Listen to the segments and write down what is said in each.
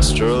astral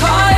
feel